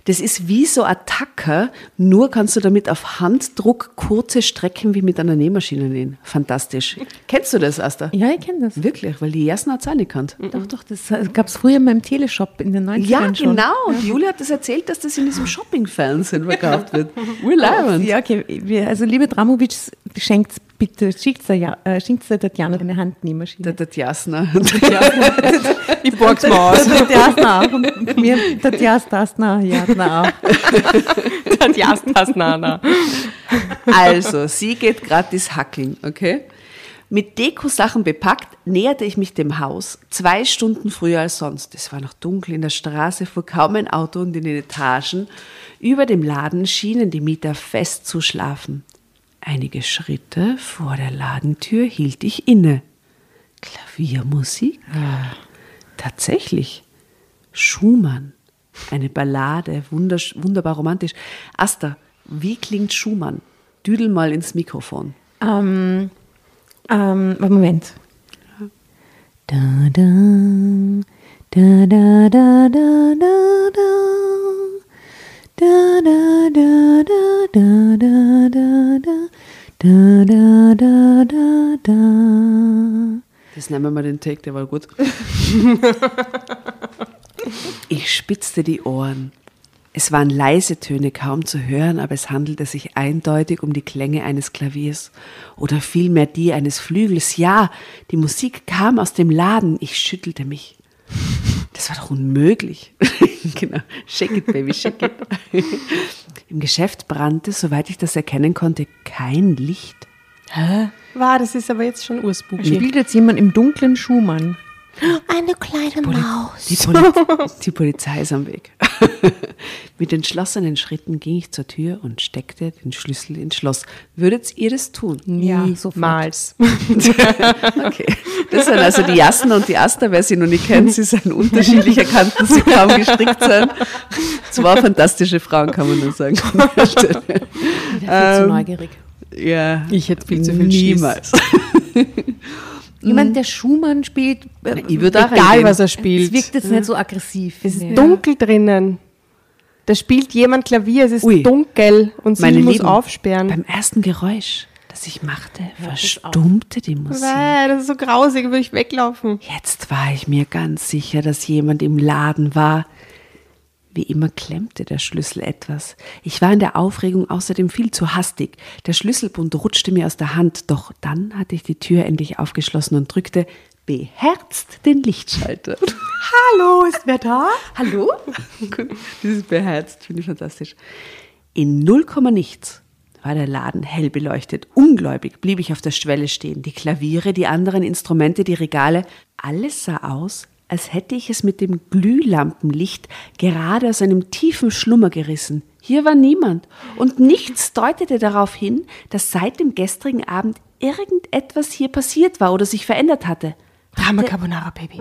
Das ist wie so ein Tacker, nur kannst du damit auf Handdruck kurze Strecken wie mit einer Nähmaschine nähen. Fantastisch. Kennst du das, Asta? Ja, ich kenne das. Wirklich, weil die ersten hat es auch nicht gekannt. Doch, doch, das gab es früher in meinem Teleshop in den 90ern Ja, genau. Und Julia hat das erzählt, dass das in diesem Shopping-Fernsehen verkauft wird. We're live. Ja, okay. Also, liebe Dramovic, schenkt bitte, schickt der, ja, äh, der Tatjana eine Handnähmaschine. Der Tatjasna. Ich borg's mal aus. Tatjana auch. Und mir, Tatjasna, ja, na auch. Jasnasnana. Also, sie geht gratis hackeln, okay? Mit Deko-Sachen bepackt, näherte ich mich dem Haus, zwei Stunden früher als sonst. Es war noch dunkel, in der Straße fuhr kaum ein Auto und in den Etagen über dem Laden schienen die Mieter fest zu schlafen. Einige Schritte vor der Ladentür hielt ich inne. Klaviermusik? Tatsächlich. Schumann. Eine Ballade, wundersch- wunderbar romantisch. Asta, wie klingt Schumann? Düdel mal ins Mikrofon. Ähm, ähm, Moment. Da, da, da, da, da, da. Das nehmen wir mal den Take, der war gut. ich spitzte die Ohren. Es waren leise Töne kaum zu hören, aber es handelte sich eindeutig um die Klänge eines Klaviers oder vielmehr die eines Flügels. Ja, die Musik kam aus dem Laden. Ich schüttelte mich. Das war doch unmöglich. genau. Shake it, baby, shake it. Im Geschäft brannte, soweit ich das erkennen konnte, kein Licht. War, das ist aber jetzt schon urspooky. Spielt jetzt jemand im dunklen Schumann? Eine kleine Maus. Die, Poli die Polizei ist am Weg. Mit entschlossenen Schritten ging ich zur Tür und steckte den Schlüssel ins Schloss. Würdet ihr das tun? Ja, sofort. Niemals. Okay. Das sind also die Jassen und die Aster. Wer sie noch nicht kennt, sie sind unterschiedlich erkannt, dass sie kaum gestrickt sind. Zwei fantastische Frauen, kann man nur sagen. Ich bin zu neugierig. Ja, Ich hätte viel zu viel Schiss. niemals. Jemand, der Schumann spielt, äh, Ich würde auch Egal, was er es spielt. wirkt jetzt nicht so aggressiv. Es ist ich. dunkel drinnen. Da spielt jemand Klavier, es ist Ui. dunkel und sie Meine muss Lieben, aufsperren. Beim ersten Geräusch, das ich machte, verstummte die Musik. Bäh, das ist so grausig, würde ich weglaufen. Jetzt war ich mir ganz sicher, dass jemand im Laden war. Wie immer klemmte der Schlüssel etwas. Ich war in der Aufregung außerdem viel zu hastig. Der Schlüsselbund rutschte mir aus der Hand, doch dann hatte ich die Tür endlich aufgeschlossen und drückte beherzt den Lichtschalter. Hallo, ist wer da? Hallo? Dieses beherzt finde ich fantastisch. In null Komma nichts war der Laden hell beleuchtet. Ungläubig blieb ich auf der Schwelle stehen. Die Klaviere, die anderen Instrumente, die Regale, alles sah aus, als hätte ich es mit dem Glühlampenlicht gerade aus einem tiefen Schlummer gerissen. Hier war niemand und nichts deutete darauf hin, dass seit dem gestrigen Abend irgendetwas hier passiert war oder sich verändert hatte. Drama Carbonara, Baby.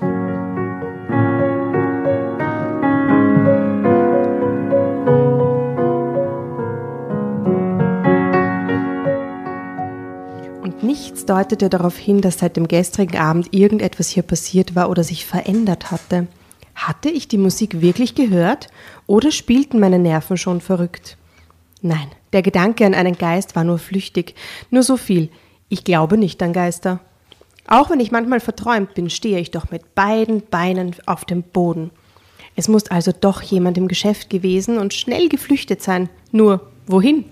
Und nichts deutete darauf hin, dass seit dem gestrigen Abend irgendetwas hier passiert war oder sich verändert hatte. Hatte ich die Musik wirklich gehört oder spielten meine Nerven schon verrückt? Nein, der Gedanke an einen Geist war nur flüchtig. Nur so viel. Ich glaube nicht an Geister. Auch wenn ich manchmal verträumt bin, stehe ich doch mit beiden Beinen auf dem Boden. Es muss also doch jemand im Geschäft gewesen und schnell geflüchtet sein. Nur wohin?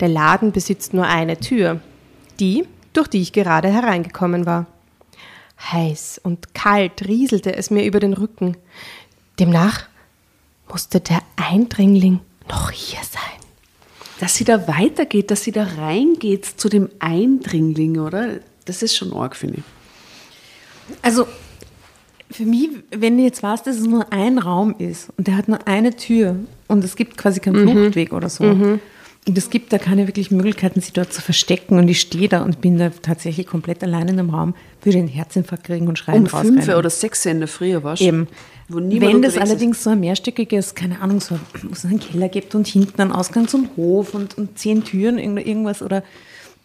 Der Laden besitzt nur eine Tür. Die, durch die ich gerade hereingekommen war. Heiß und kalt rieselte es mir über den Rücken. Demnach musste der Eindringling noch hier sein. Dass sie da weitergeht, dass sie da reingeht zu dem Eindringling, oder? Das ist schon arg, finde ich. Also für mich, wenn du jetzt weißt, dass es nur ein Raum ist und der hat nur eine Tür und es gibt quasi keinen Fluchtweg oder so. Und es gibt da keine wirklich Möglichkeiten, sich dort zu verstecken. Und ich stehe da und bin da tatsächlich komplett allein in einem Raum, würde einen Herzinfarkt kriegen und schreien Um fünf oder sechs in der Früh warst Eben. Wenn das allerdings so ein mehrstöckiges, keine Ahnung, so, wo es einen Keller gibt und hinten einen Ausgang zum Hof und, und zehn Türen, irgend- irgendwas oder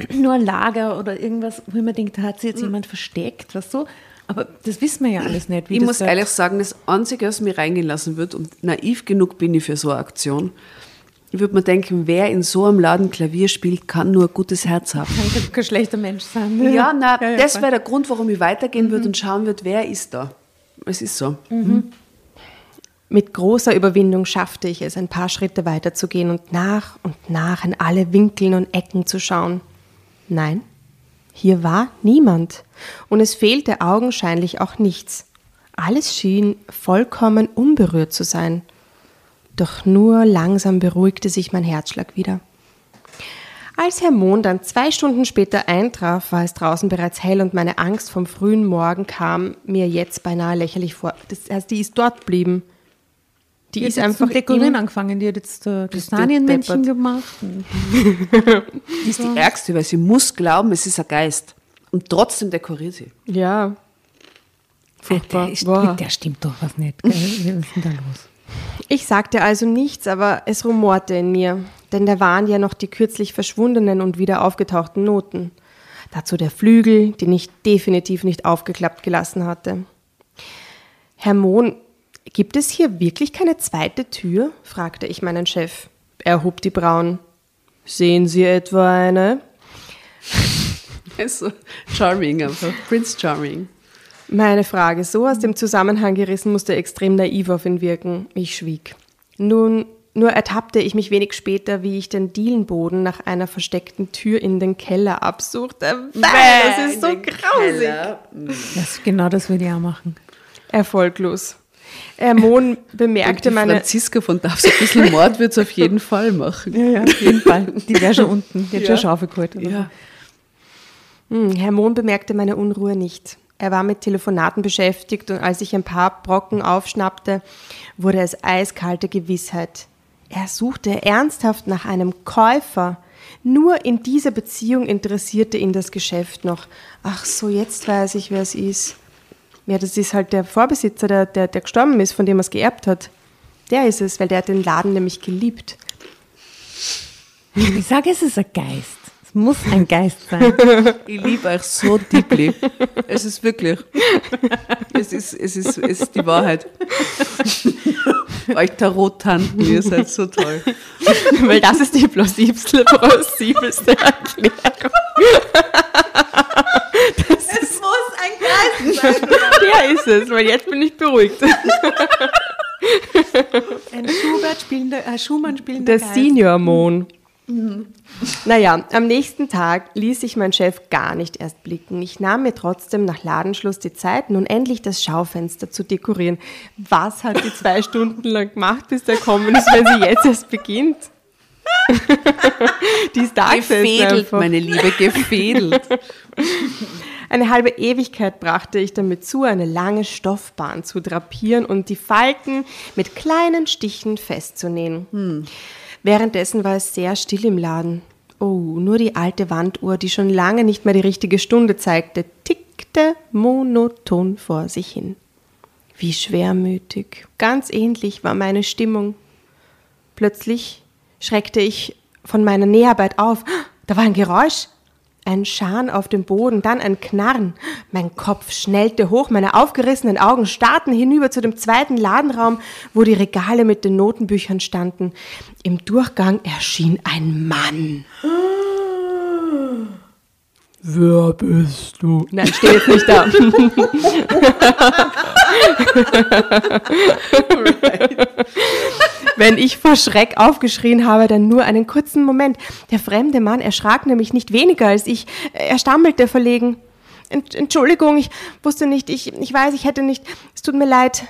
nur ein Lager oder irgendwas, wo ich mir denke, da hat sich jetzt jemand versteckt, weißt du? Aber das wissen wir ja alles nicht. Ich muss da- ehrlich sagen, das Einzige, was mir reingehen lassen wird, und naiv genug bin ich für so eine Aktion, ich würde mir denken, wer in so einem Laden Klavier spielt, kann nur ein gutes Herz haben. kann kein- kein schlechter Mensch sein. Ja, na, Ja, ja, das wäre der Grund, warum ich weitergehen würde und schauen würde, wer ist da. Es ist so. Mit großer Überwindung schaffte ich es, ein paar Schritte weiterzugehen und nach und nach in alle Winkeln und Ecken zu schauen. Nein, hier war niemand und es fehlte augenscheinlich auch nichts. Alles schien vollkommen unberührt zu sein. Doch nur langsam beruhigte sich mein Herzschlag wieder. Als Herr Mohn dann zwei Stunden später eintraf, war es draußen bereits hell und meine Angst vom frühen Morgen kam mir jetzt beinahe lächerlich vor. Das heißt, die ist dort geblieben. Die, Die ist einfach Dekorieren angefangen. Die hat jetzt äh, Kastanienmännchen gemacht. Die ist die Ärgste, weil sie muss glauben, es ist ein Geist. Und trotzdem dekoriert sie. Ja. Furchtbar. Der, ist, mit der stimmt doch was nicht. Gell? Was ist denn da los? Ich sagte also nichts, aber es rumorte in mir, denn da waren ja noch die kürzlich verschwundenen und wieder aufgetauchten Noten. Dazu der Flügel, den ich definitiv nicht aufgeklappt gelassen hatte. Herr Mohn, gibt es hier wirklich keine zweite Tür? fragte ich meinen Chef. Er hob die Brauen. Sehen Sie etwa eine? Also, charming einfach. Prince Charming. Meine Frage, so aus dem Zusammenhang gerissen, musste extrem naiv auf ihn wirken. Ich schwieg. Nun, nur ertappte ich mich wenig später, wie ich den Dielenboden nach einer versteckten Tür in den Keller absuchte. Bäh, das ist so grausig. Das, genau das würde ich auch machen. Erfolglos. Herr Mohn bemerkte die meine... Franziska von Darfs ein bisschen Mord wird es auf jeden Fall machen. Ja, ja, auf jeden Fall. Die wäre schon unten. Die hat Ja. schon Schaufel geholt. Ja. Hm, Herr Mohn bemerkte meine Unruhe nicht. Er war mit Telefonaten beschäftigt und als ich ein paar Brocken aufschnappte, wurde es eiskalte Gewissheit. Er suchte ernsthaft nach einem Käufer. Nur in dieser Beziehung interessierte ihn das Geschäft noch. Ach so, jetzt weiß ich, wer es ist. Ja, das ist halt der Vorbesitzer, der, der, der gestorben ist, von dem er es geerbt hat. Der ist es, weil der hat den Laden nämlich geliebt. Ich sage, es ist ein Geist. Es muss ein Geist sein. Ich liebe euch so deeply. Es ist wirklich. Es ist, es ist, es ist die Wahrheit. Euch Tarot-Tanten, ihr seid so toll. weil das ist die plausibelste, plausibelste Erklärung. Es muss ein Geist sein. Der ist es, weil jetzt bin ich beruhigt. Ein Schubert spielender, ein Schumann spielender Der Senior Mohn. Naja, am nächsten Tag ließ sich mein Chef gar nicht erst blicken. Ich nahm mir trotzdem nach Ladenschluss die Zeit, nun endlich das Schaufenster zu dekorieren. Was hat die zwei Stunden lang gemacht, bis der kommen ist, wenn sie jetzt erst beginnt? die ist da Gefädelt, meine Liebe, gefädelt. Eine halbe Ewigkeit brachte ich damit zu, eine lange Stoffbahn zu drapieren und die Falten mit kleinen Stichen festzunähen. Währenddessen war es sehr still im Laden. Oh, nur die alte Wanduhr, die schon lange nicht mehr die richtige Stunde zeigte, tickte monoton vor sich hin. Wie schwermütig. Ganz ähnlich war meine Stimmung. Plötzlich schreckte ich von meiner Näharbeit auf. Da war ein Geräusch. Ein Scharren auf dem Boden, dann ein Knarren. Mein Kopf schnellte hoch, meine aufgerissenen Augen starrten hinüber zu dem zweiten Ladenraum, wo die Regale mit den Notenbüchern standen. Im Durchgang erschien ein Mann. Wer bist du? Nein, steh jetzt nicht da. Wenn ich vor Schreck aufgeschrien habe, dann nur einen kurzen Moment. Der fremde Mann erschrak nämlich nicht weniger als ich. Er stammelte verlegen. Ent Entschuldigung, ich wusste nicht, ich, ich weiß, ich hätte nicht, es tut mir leid.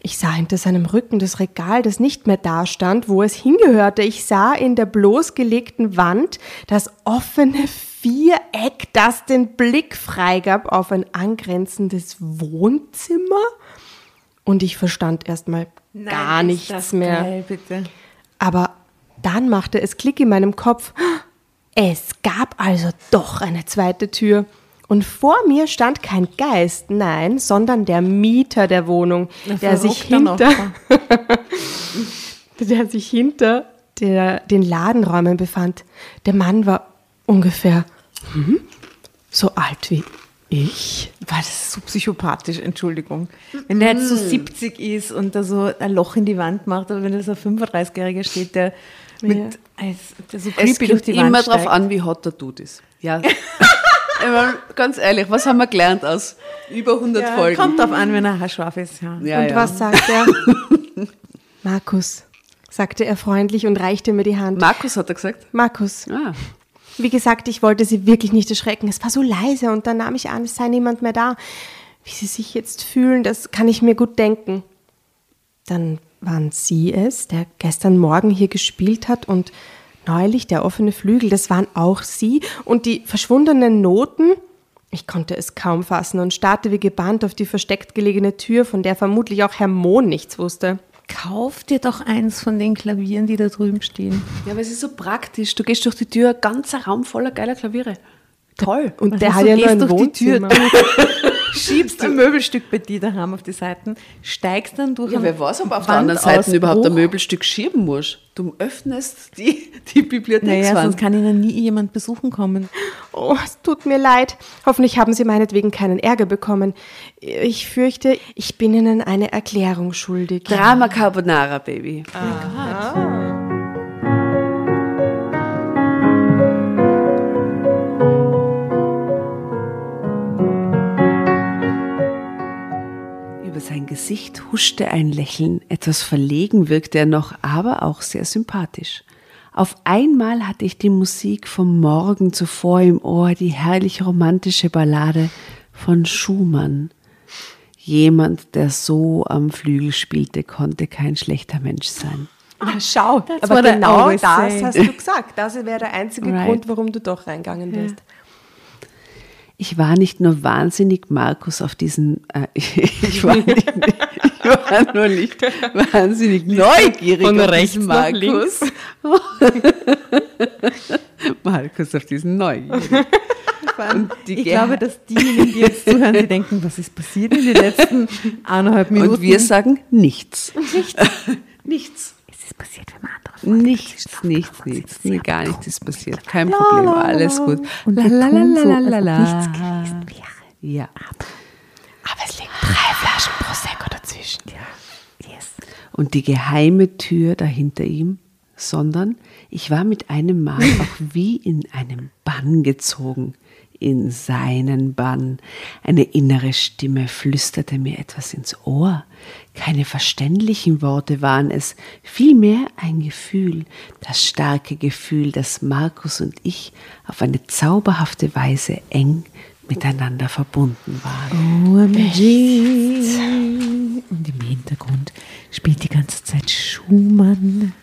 Ich sah hinter seinem Rücken das Regal, das nicht mehr dastand, wo es hingehörte. Ich sah in der bloßgelegten Wand das offene Viereck, das den Blick freigab auf ein angrenzendes Wohnzimmer. Und ich verstand erstmal gar nichts mehr. Geil. Aber dann machte es Klick in meinem Kopf. Es gab also doch eine zweite Tür. Und vor mir stand kein Geist, nein, sondern der Mieter der Wohnung, der sich hinter, der sich hinter der, den Ladenräumen befand. Der Mann war ungefähr hm, so alt wie ich. War das so psychopathisch, Entschuldigung. Wenn der jetzt so 70 ist und da so ein Loch in die Wand macht, oder wenn da so ein 35-Jähriger steht, der mit als, der so Es creepy durch kommt die Wand immer drauf steigt. an, wie hot der Dude ist. Ja. ich meine, ganz ehrlich, was haben wir gelernt aus über 100 Ja, Folgen? kommt drauf an, wenn er haarscharf ist. Ja. Ja, und ja. was sagt er? Markus, sagte er freundlich und reichte mir die Hand. Markus hat er gesagt. Markus, Ah. Wie gesagt, ich wollte sie wirklich nicht erschrecken. Es war so leise und dann nahm ich an, es sei niemand mehr da. Wie sie sich jetzt fühlen, das kann ich mir gut denken. Dann waren Sie es, der gestern Morgen hier gespielt hat und neulich der offene Flügel, das waren auch Sie und die verschwundenen Noten. Ich konnte es kaum fassen und starrte wie gebannt auf die versteckt gelegene Tür, von der vermutlich auch Herr Mohn nichts wusste. Kauf dir doch eins von den Klavieren, die da drüben stehen. Ja, aber es ist so praktisch. Du gehst durch die Tür, ganzer Raum voller geiler Klaviere. Toll. Und der ist hat ja nur ein durch die Tür, Wohnzimmer. schiebst ein Möbelstück bei dir daheim auf die Seiten, steigst dann durch Ja, wer weiß, ob auf der anderen Seite überhaupt ein Möbelstück schieben muss. Du öffnest die, die Naja, Bibliothekswand. sonst kann ihnen nie jemand besuchen kommen. Oh, es tut mir leid. Hoffentlich haben Sie meinetwegen keinen Ärger bekommen. Ich fürchte, ich bin Ihnen eine Erklärung schuldig. Drama Carbonara, Baby. Über sein Gesicht huschte ein Lächeln, etwas verlegen wirkte er noch, aber auch sehr sympathisch. Auf einmal hatte ich die Musik vom Morgen zuvor im Ohr, die herrlich romantische Ballade von Schumann. Jemand, der so am Flügel spielte, konnte kein schlechter Mensch sein. Ah, schau, aber genau das hast du gesagt. Das wäre der einzige Right. Grund, warum du doch reingegangen bist. Ich war nicht nur wahnsinnig Markus auf diesen, äh, ich, war nicht, ich war nur nicht wahnsinnig neugierig von auf diesen Markus. Markus auf diesen die Ich glaube, dass diejenigen, die jetzt zuhören, die denken, was ist passiert in den letzten eineinhalb Minuten? Und wir sagen nichts. Nichts. nichts. Es ist passiert, wenn man andere Nichts, nichts, nichts. Nee, gar nichts ist passiert. Kein Problem, alles gut. Und La, la, la, la, la, ob la. nichts gewesen wäre. Ja. Aber es liegen drei Flaschen Prosecco dazwischen. Yes. und die geheime Tür dahinter ihm, sondern ich war mit einem Mal auch wie in einem Bann gezogen, in seinen Bann. Eine innere Stimme flüsterte mir etwas ins Ohr. Keine verständlichen Worte waren es, vielmehr ein Gefühl, das starke Gefühl, dass Markus und ich auf eine zauberhafte Weise eng miteinander verbunden waren. OMG. Und im Hintergrund spielt die ganze Zeit Schumann.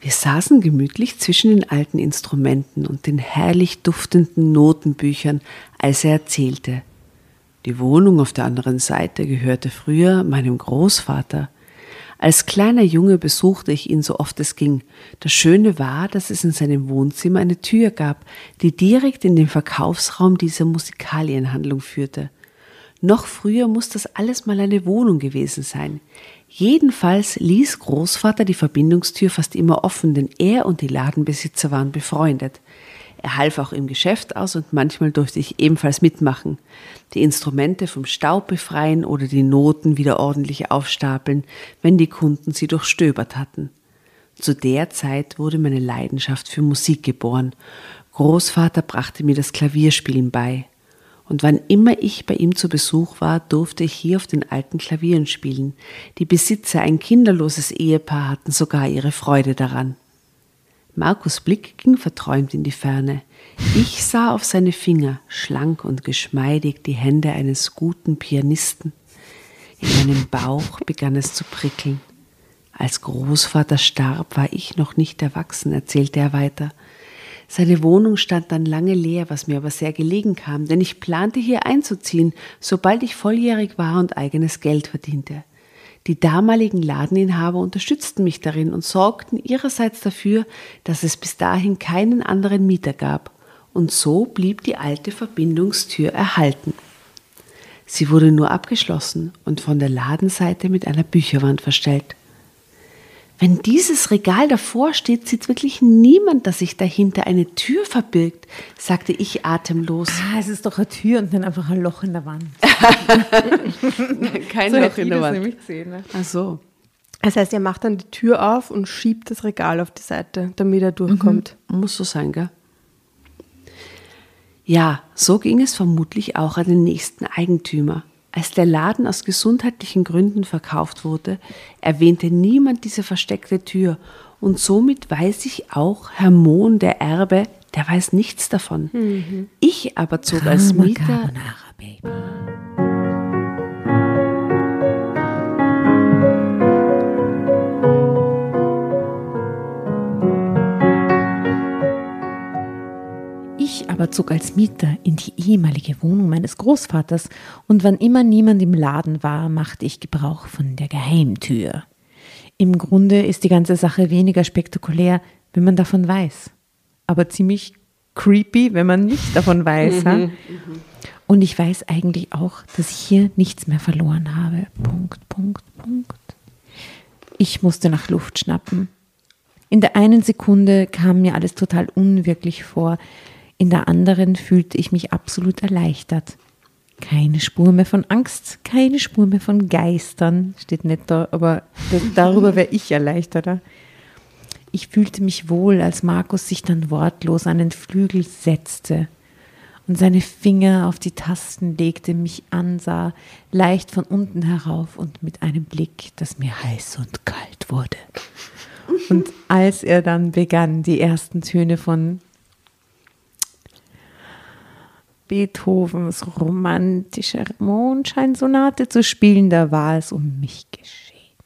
Wir saßen gemütlich zwischen den alten Instrumenten und den herrlich duftenden Notenbüchern, als er erzählte. Die Wohnung auf der anderen Seite gehörte früher meinem Großvater. Als kleiner Junge besuchte ich ihn so oft es ging. Das Schöne war, dass es in seinem Wohnzimmer eine Tür gab, die direkt in den Verkaufsraum dieser Musikalienhandlung führte. Noch früher muss das alles mal eine Wohnung gewesen sein. Jedenfalls ließ Großvater die Verbindungstür fast immer offen, denn er und die Ladenbesitzer waren befreundet. Er half auch im Geschäft aus und manchmal durfte ich ebenfalls mitmachen. Die Instrumente vom Staub befreien oder die Noten wieder ordentlich aufstapeln, wenn die Kunden sie durchstöbert hatten. Zu der Zeit wurde meine Leidenschaft für Musik geboren. Großvater brachte mir das Klavierspielen bei. Und wann immer ich bei ihm zu Besuch war, durfte ich hier auf den alten Klavieren spielen. Die Besitzer, ein kinderloses Ehepaar, hatten sogar ihre Freude daran. Markus Blick ging verträumt in die Ferne. Ich sah auf seine Finger, schlank und geschmeidig, die Hände eines guten Pianisten. In meinem Bauch begann es zu prickeln. Als Großvater starb, war ich noch nicht erwachsen, erzählte er weiter. Seine Wohnung stand dann lange leer, was mir aber sehr gelegen kam, denn ich plante hier einzuziehen, sobald ich volljährig war und eigenes Geld verdiente. Die damaligen Ladeninhaber unterstützten mich darin und sorgten ihrerseits dafür, dass es bis dahin keinen anderen Mieter gab. Und so blieb die alte Verbindungstür erhalten. Sie wurde nur abgeschlossen und von der Ladenseite mit einer Bücherwand verstellt. Wenn dieses Regal davor steht, sieht wirklich niemand, dass sich dahinter eine Tür verbirgt, sagte ich atemlos. Ah, es ist doch eine Tür und dann einfach ein Loch in der Wand. Kein So Loch hätte in ich der das Wand. nämlich gesehen. Ne? Ach so. Das heißt, er macht dann die Tür auf und schiebt das Regal auf die Seite, damit er durchkommt. Muss so sein, gell? Ja, so ging es vermutlich auch an den nächsten Eigentümer. Als der Laden aus gesundheitlichen Gründen verkauft wurde, erwähnte niemand diese versteckte Tür. Und somit weiß ich auch, Herr Mohn, der Erbe, der weiß nichts davon. Ich aber zog als Mieter aber zog als Mieter in die ehemalige Wohnung meines Großvaters und wann immer niemand im Laden war, machte ich Gebrauch von der Geheimtür. Im Grunde ist die ganze Sache weniger spektakulär, wenn man davon weiß, aber ziemlich creepy, wenn man nicht davon weiß. ja? Und ich weiß eigentlich auch, dass ich hier nichts mehr verloren habe. Punkt, Punkt, Punkt. Ich musste nach Luft schnappen. In der einen Sekunde kam mir alles total unwirklich vor. In der anderen fühlte ich mich absolut erleichtert. Keine Spur mehr von Angst, keine Spur mehr von Geistern, steht nicht da, aber darüber wäre ich erleichterter. Ich fühlte mich wohl, als Markus sich dann wortlos an den Flügel setzte und seine Finger auf die Tasten legte, mich ansah, leicht von unten herauf und mit einem Blick, das mir heiß und kalt wurde. Und als er dann begann, die ersten Töne von Beethovens romantischer Mondscheinsonate zu spielen, da war es um mich geschehen.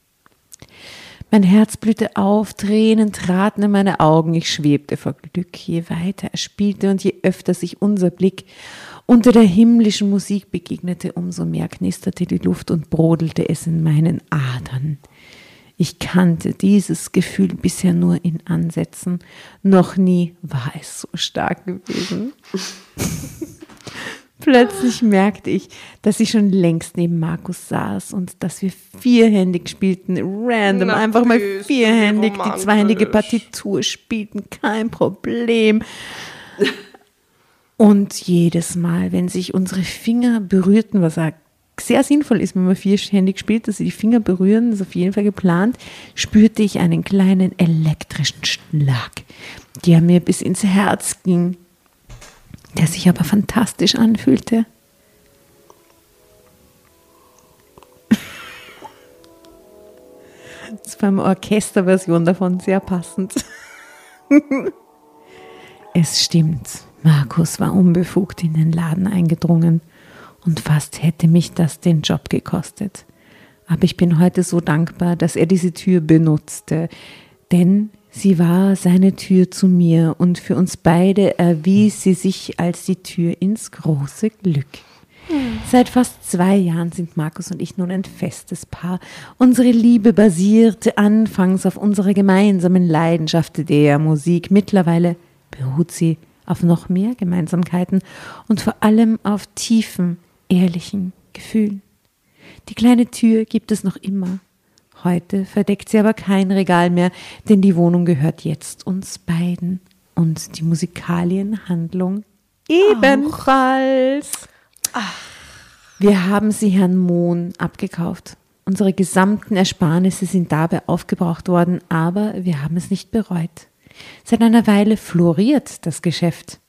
Mein Herz blühte auf, Tränen traten in meine Augen, ich schwebte vor Glück, je weiter er spielte und je öfter sich unser Blick unter der himmlischen Musik begegnete, umso mehr knisterte die Luft und brodelte es in meinen Adern. Ich kannte dieses Gefühl bisher nur in Ansätzen, noch nie war es so stark gewesen. Plötzlich merkte ich, dass ich schon längst neben Markus saß und dass wir vierhändig spielten, random, Na, einfach mal vierhändig die zweihändige. Partitur spielten, kein Problem. Und jedes Mal, wenn sich unsere Finger berührten, was sehr sinnvoll ist, wenn man vierhändig spielt, dass sie die Finger berühren, das ist auf jeden Fall geplant, spürte ich einen kleinen elektrischen Schlag, der mir bis ins Herz ging, der sich aber fantastisch anfühlte. Das war eine Orchesterversion davon sehr passend. Es stimmt, Markus war unbefugt in den Laden eingedrungen und fast hätte mich das den Job gekostet. Aber ich bin heute so dankbar, dass er diese Tür benutzte, denn sie war seine Tür zu mir und für uns beide erwies sie sich als die Tür ins große Glück. Seit fast zwei Jahren sind Markus und ich nun ein festes Paar. Unsere Liebe basierte anfangs auf unserer gemeinsamen Leidenschaft der Musik. Mittlerweile beruht sie auf noch mehr Gemeinsamkeiten und vor allem auf tiefen, ehrlichen Gefühlen. Die kleine Tür gibt es noch immer. Heute verdeckt sie aber kein Regal mehr, denn die Wohnung gehört jetzt uns beiden und die Musikalienhandlung ebenfalls. Wir haben sie Herrn Mohn abgekauft. Unsere gesamten Ersparnisse sind dabei aufgebraucht worden, aber wir haben es nicht bereut. Seit einer Weile floriert das Geschäft.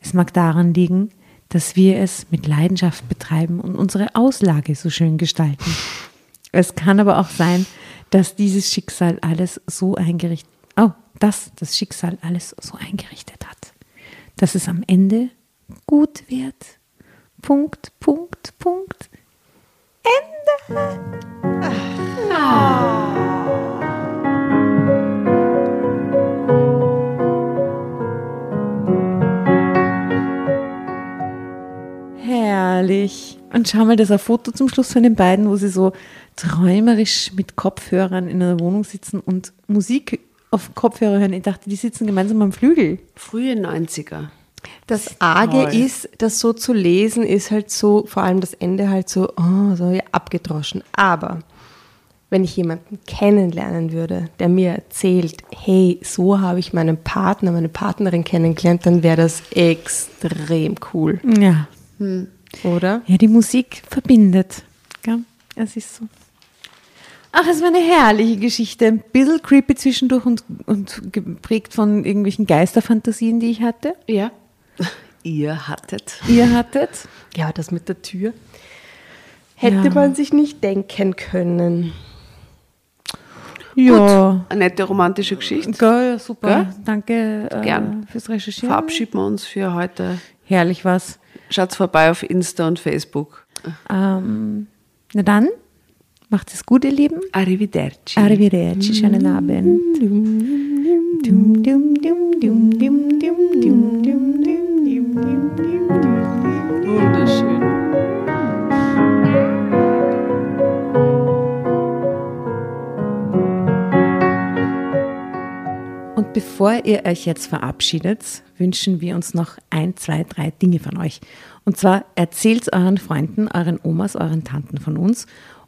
Es mag daran liegen, dass wir es mit Leidenschaft betreiben und unsere Auslage so schön gestalten. Es kann aber auch sein, dass dieses Schicksal alles so eingerichtet, oh, dass das Schicksal alles so eingerichtet hat, dass es am Ende gut wird. Punkt, Punkt, Punkt. Herrlich. Und schau mal, das ist ein Foto zum Schluss von den beiden, wo sie so träumerisch mit Kopfhörern in einer Wohnung sitzen und Musik auf Kopfhörer hören. Ich dachte, die sitzen gemeinsam am Flügel. Frühe 90er. Das Arge Toll. ist, das so zu lesen, ist halt so, vor allem das Ende halt so, oh, so ja, abgedroschen. Aber wenn ich jemanden kennenlernen würde, der mir erzählt, hey, so habe ich meinen Partner, meine Partnerin kennengelernt, dann wäre das extrem cool, Ja. oder? Ja, die Musik verbindet. Gell? Es ist so. Ach, es war eine herrliche Geschichte. Ein bisschen creepy zwischendurch und, und geprägt von irgendwelchen Geisterfantasien, die ich hatte. Ja. Ihr hattet. Ihr hattet. Ja, das mit der Tür hätte Ja. man sich nicht denken können. Ja. Eine nette romantische Geschichte. Geil, super. Gell? Danke äh, Gern. fürs Recherchieren. Verabschieden wir uns für heute. Herrlich was. Schaut vorbei auf Insta und Facebook. Ähm, na dann, Macht es gut, ihr Lieben. Arrivederci. Arrivederci. Schönen mm. Abend. Wunderschön. Und bevor ihr euch jetzt verabschiedet, wünschen wir uns noch ein, zwei, drei Dinge von euch. Und zwar erzählt euren Freunden, euren Omas, euren Tanten von uns